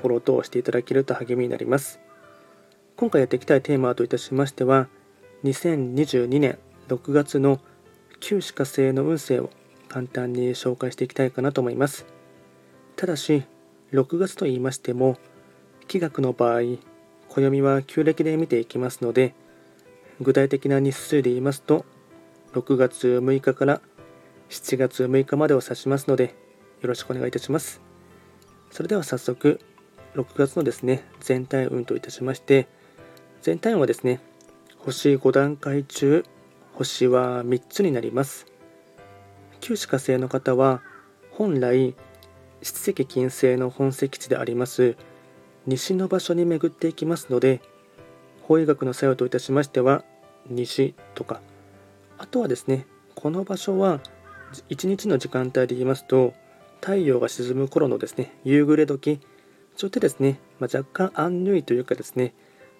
フォロー等をしていただけると励みになります。今回やっていきたいテーマといたしましては、2022年6月の旧歯科星の運勢を簡単に紹介していきたいかなと思います。ただし、6月と言いましても、気学の場合、暦は旧暦で見ていきますので、具体的な日数で言いますと、6月6日から7月6日までを指しますので、よろしくお願いいたします。それでは早速、6月のですね、全体運といたしまして、全体運はですね、星5段階中、星は3つになります。旧歯科星の方は、本来、七石金星の本石地であります西の場所に巡っていきますので法医学の作用といたしましては西とかあとはですねこの場所は1日の時間帯で言いますと太陽が沈む頃のですね、夕暮れ時、そういったですね、まあ、若干アンニュイというかですね、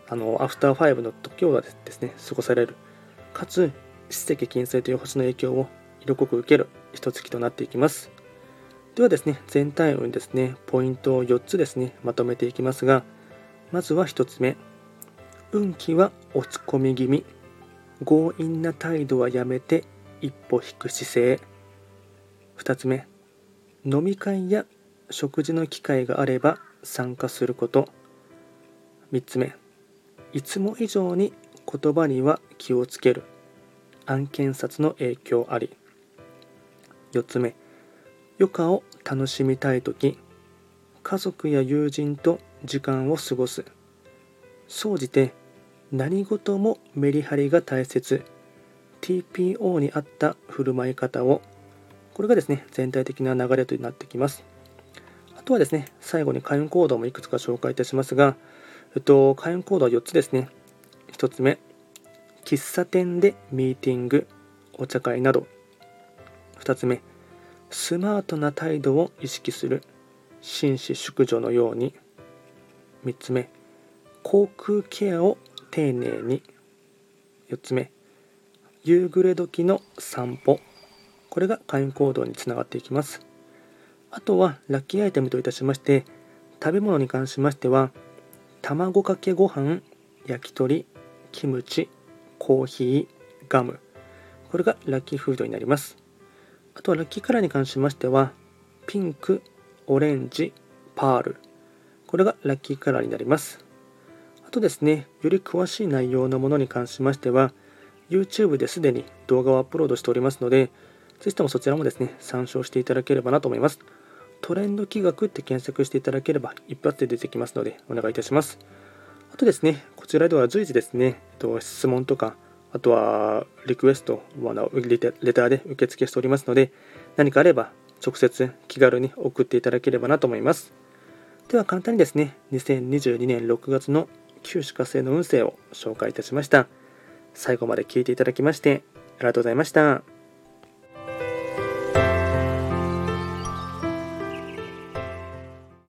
あの、アフターファイブの時をですね、過ごされる。かつ、七石金星という星の影響を色濃く受ける一月となっていきます。ではですね、全体運ですね、ポイントを4つですね、まとめていきますが、まずは1つ目。運気は落ち込み気味。強引な態度はやめて一歩引く姿勢。2つ目。飲み会や食事の機会があれば参加すること。3つ目。いつも以上に言葉には気をつける。案件札の影響あり。4つ目。余暇を楽しみたい時。家族や友人と時間を過ごす。総じて何事もメリハリが大切。TPO に合った振る舞い方を。これがですね、全体的な流れとなってきます。とはですね、最後に開運行動もいくつか紹介いたしますが、えっと、開運行動は4つですね。1つ目、喫茶店でミーティング、お茶会など。2つ目、スマートな態度を意識する、紳士淑女のように。3つ目、口腔ケアを丁寧に。4つ目、夕暮れ時の散歩。これが開運行動につながっていきます。あとはラッキーアイテムといたしまして、食べ物に関しましては、卵かけご飯、焼き鳥、キムチ、コーヒー、ガム。これがラッキーフードになります。あとはラッキーカラーに関しましては、ピンク、オレンジ、パール。これがラッキーカラーになります。あとですね、より詳しい内容のものに関しましては、YouTube ですでに動画をアップロードしておりますので、ぜひともそちらもですね、参照していただければなと思います。トレンド企画って検索していただければ一発で出てきますのでお願いいたします。あとですね、こちらでは随時ですね、質問とか、あとはリクエスト、レターで受付しておりますので、何かあれば直接気軽に送っていただければなと思います。では簡単にですね、2022年6月の旧歯科生の運勢を紹介いたしました。最後まで聞いていただきましてありがとうございました。